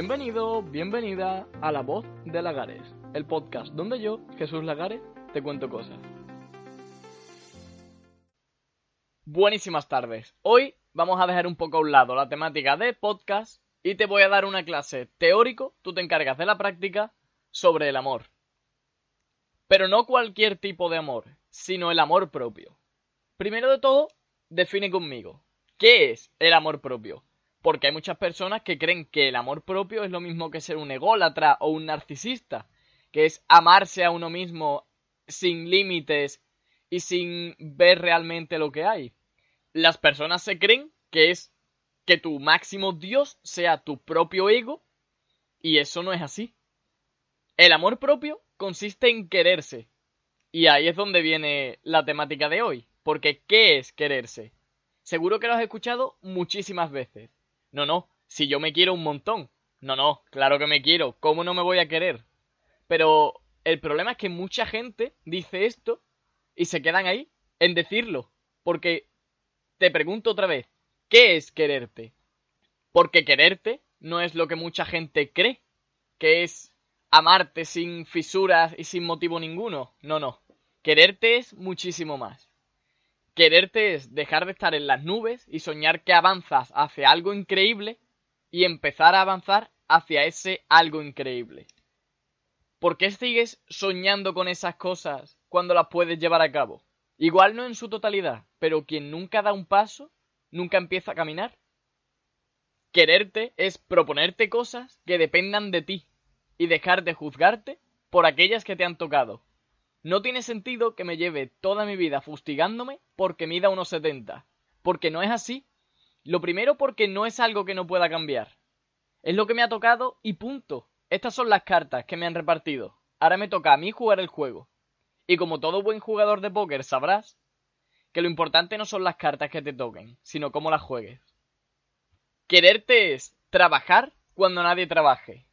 Bienvenido, bienvenida a La Voz de Lagares, el podcast donde yo, Jesús Lagares, te cuento cosas. Buenísimas tardes. Hoy vamos a dejar un poco a un lado la temática de podcast y te voy a dar una clase teórico, tú te encargas de la práctica, sobre el amor. Pero no cualquier tipo de amor, sino el amor propio. Primero de todo, define conmigo, ¿qué es el amor propio? Porque hay muchas personas que creen que el amor propio es lo mismo que ser un ególatra o un narcisista, que es amarse a uno mismo sin límites y sin ver realmente lo que hay. Las personas se creen que es que tu máximo Dios sea tu propio ego y eso no es así. El amor propio consiste en quererse. Y ahí es donde viene la temática de hoy. Porque ¿qué es quererse? Seguro que lo has escuchado muchísimas veces. No, no, si yo me quiero un montón. No, no, claro que me quiero. ¿Cómo no me voy a querer? Pero el problema es que mucha gente dice esto y se quedan ahí en decirlo. Porque te pregunto otra vez, ¿qué es quererte? Porque quererte no es lo que mucha gente cree, que es amarte sin fisuras y sin motivo ninguno. No, no. Quererte es muchísimo más. Quererte es dejar de estar en las nubes y soñar que avanzas hacia algo increíble y empezar a avanzar hacia ese algo increíble. ¿Por qué sigues soñando con esas cosas cuando las puedes llevar a cabo? Igual no en su totalidad, pero quien nunca da un paso, nunca empieza a caminar. Quererte es proponerte cosas que dependan de ti y dejar de juzgarte por aquellas que te han tocado. No tiene sentido que me lleve toda mi vida fustigándome porque mida unos 70. Porque no es así. Lo primero porque no es algo que no pueda cambiar. Es lo que me ha tocado y punto. Estas son las cartas que me han repartido. Ahora me toca a mí jugar el juego. Y como todo buen jugador de póker sabrás que lo importante no son las cartas que te toquen, sino cómo las juegues. Quererte es trabajar cuando nadie trabaje.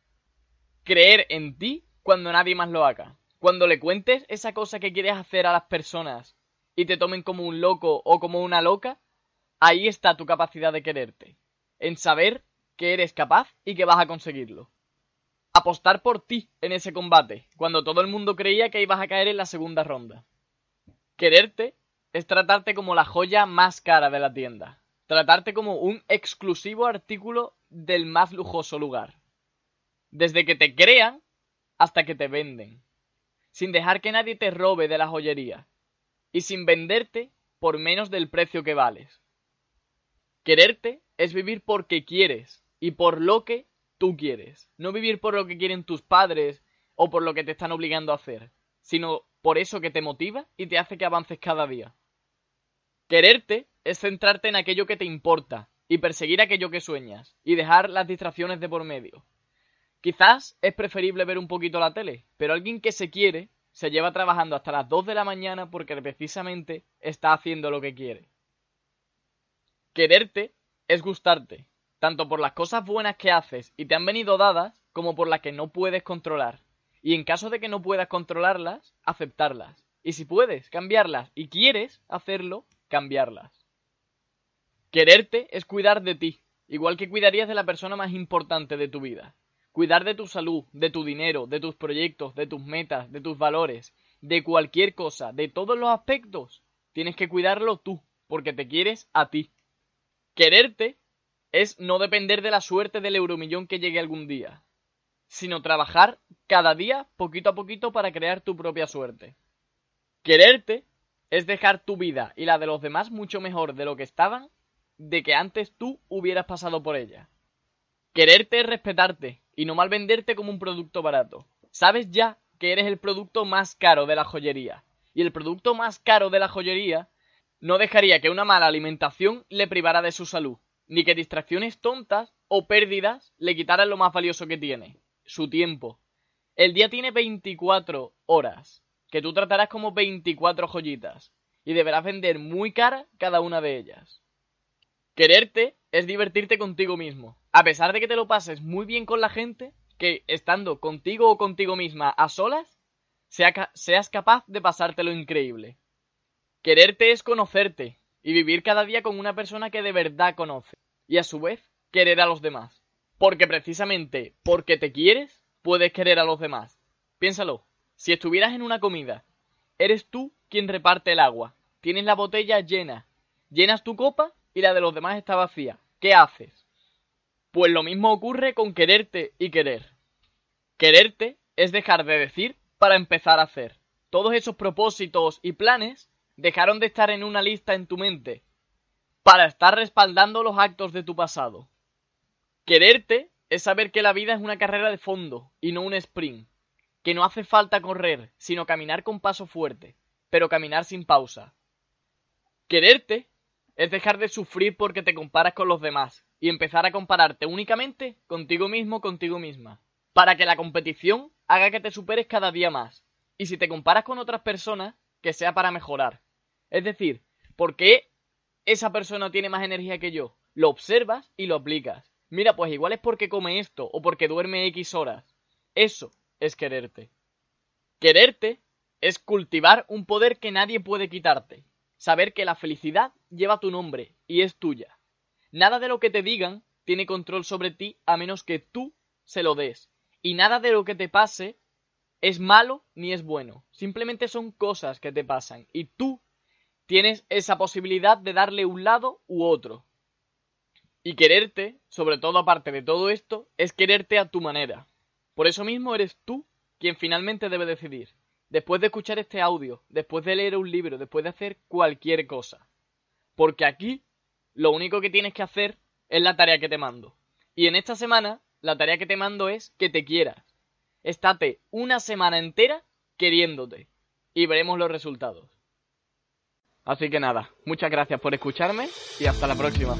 Creer en ti cuando nadie más lo haga. Cuando le cuentes esa cosa que quieres hacer a las personas y te tomen como un loco o como una loca, ahí está tu capacidad de quererte. En saber que eres capaz y que vas a conseguirlo. Apostar por ti en ese combate, cuando todo el mundo creía que ibas a caer en la segunda ronda. Quererte es tratarte como la joya más cara de la tienda. Tratarte como un exclusivo artículo del más lujoso lugar. Desde que te crean hasta que te venden sin dejar que nadie te robe de la joyería, y sin venderte por menos del precio que vales. Quererte es vivir porque quieres y por lo que tú quieres, no vivir por lo que quieren tus padres o por lo que te están obligando a hacer, sino por eso que te motiva y te hace que avances cada día. Quererte es centrarte en aquello que te importa y perseguir aquello que sueñas y dejar las distracciones de por medio. Quizás es preferible ver un poquito la tele, pero alguien que se quiere se lleva trabajando hasta las 2 de la mañana porque precisamente está haciendo lo que quiere. Quererte es gustarte, tanto por las cosas buenas que haces y te han venido dadas, como por las que no puedes controlar. Y en caso de que no puedas controlarlas, aceptarlas. Y si puedes cambiarlas y quieres hacerlo, cambiarlas. Quererte es cuidar de ti, igual que cuidarías de la persona más importante de tu vida. Cuidar de tu salud, de tu dinero, de tus proyectos, de tus metas, de tus valores, de cualquier cosa, de todos los aspectos. Tienes que cuidarlo tú, porque te quieres a ti. Quererte es no depender de la suerte del euromillón que llegue algún día, sino trabajar cada día poquito a poquito para crear tu propia suerte. Quererte es dejar tu vida y la de los demás mucho mejor de lo que estaban de que antes tú hubieras pasado por ella. Quererte es respetarte, y no mal venderte como un producto barato. Sabes ya que eres el producto más caro de la joyería. Y el producto más caro de la joyería no dejaría que una mala alimentación le privara de su salud, ni que distracciones tontas o pérdidas le quitaran lo más valioso que tiene, su tiempo. El día tiene 24 horas, que tú tratarás como 24 joyitas, y deberás vender muy cara cada una de ellas. Quererte es divertirte contigo mismo, a pesar de que te lo pases muy bien con la gente, que estando contigo o contigo misma a solas, seas capaz de pasártelo increíble. Quererte es conocerte y vivir cada día con una persona que de verdad conoce, y a su vez querer a los demás. Porque precisamente porque te quieres, puedes querer a los demás. Piénsalo, si estuvieras en una comida, eres tú quien reparte el agua, tienes la botella llena, llenas tu copa y la de los demás está vacía. ¿Qué haces? Pues lo mismo ocurre con quererte y querer. Quererte es dejar de decir para empezar a hacer. Todos esos propósitos y planes dejaron de estar en una lista en tu mente para estar respaldando los actos de tu pasado. Quererte es saber que la vida es una carrera de fondo y no un sprint, que no hace falta correr, sino caminar con paso fuerte, pero caminar sin pausa. Quererte es dejar de sufrir porque te comparas con los demás y empezar a compararte únicamente contigo mismo, contigo misma, para que la competición haga que te superes cada día más. Y si te comparas con otras personas, que sea para mejorar. Es decir, ¿por qué esa persona tiene más energía que yo? Lo observas y lo aplicas. Mira, pues igual es porque come esto o porque duerme X horas. Eso es quererte. Quererte es cultivar un poder que nadie puede quitarte. Saber que la felicidad lleva tu nombre y es tuya. Nada de lo que te digan tiene control sobre ti a menos que tú se lo des. Y nada de lo que te pase es malo ni es bueno. Simplemente son cosas que te pasan y tú tienes esa posibilidad de darle un lado u otro. Y quererte, sobre todo aparte de todo esto, es quererte a tu manera. Por eso mismo eres tú quien finalmente debe decidir. Después de escuchar este audio, después de leer un libro, después de hacer cualquier cosa. Porque aquí lo único que tienes que hacer es la tarea que te mando. Y en esta semana, la tarea que te mando es que te quieras. Estate una semana entera queriéndote. Y veremos los resultados. Así que nada, muchas gracias por escucharme y hasta la próxima.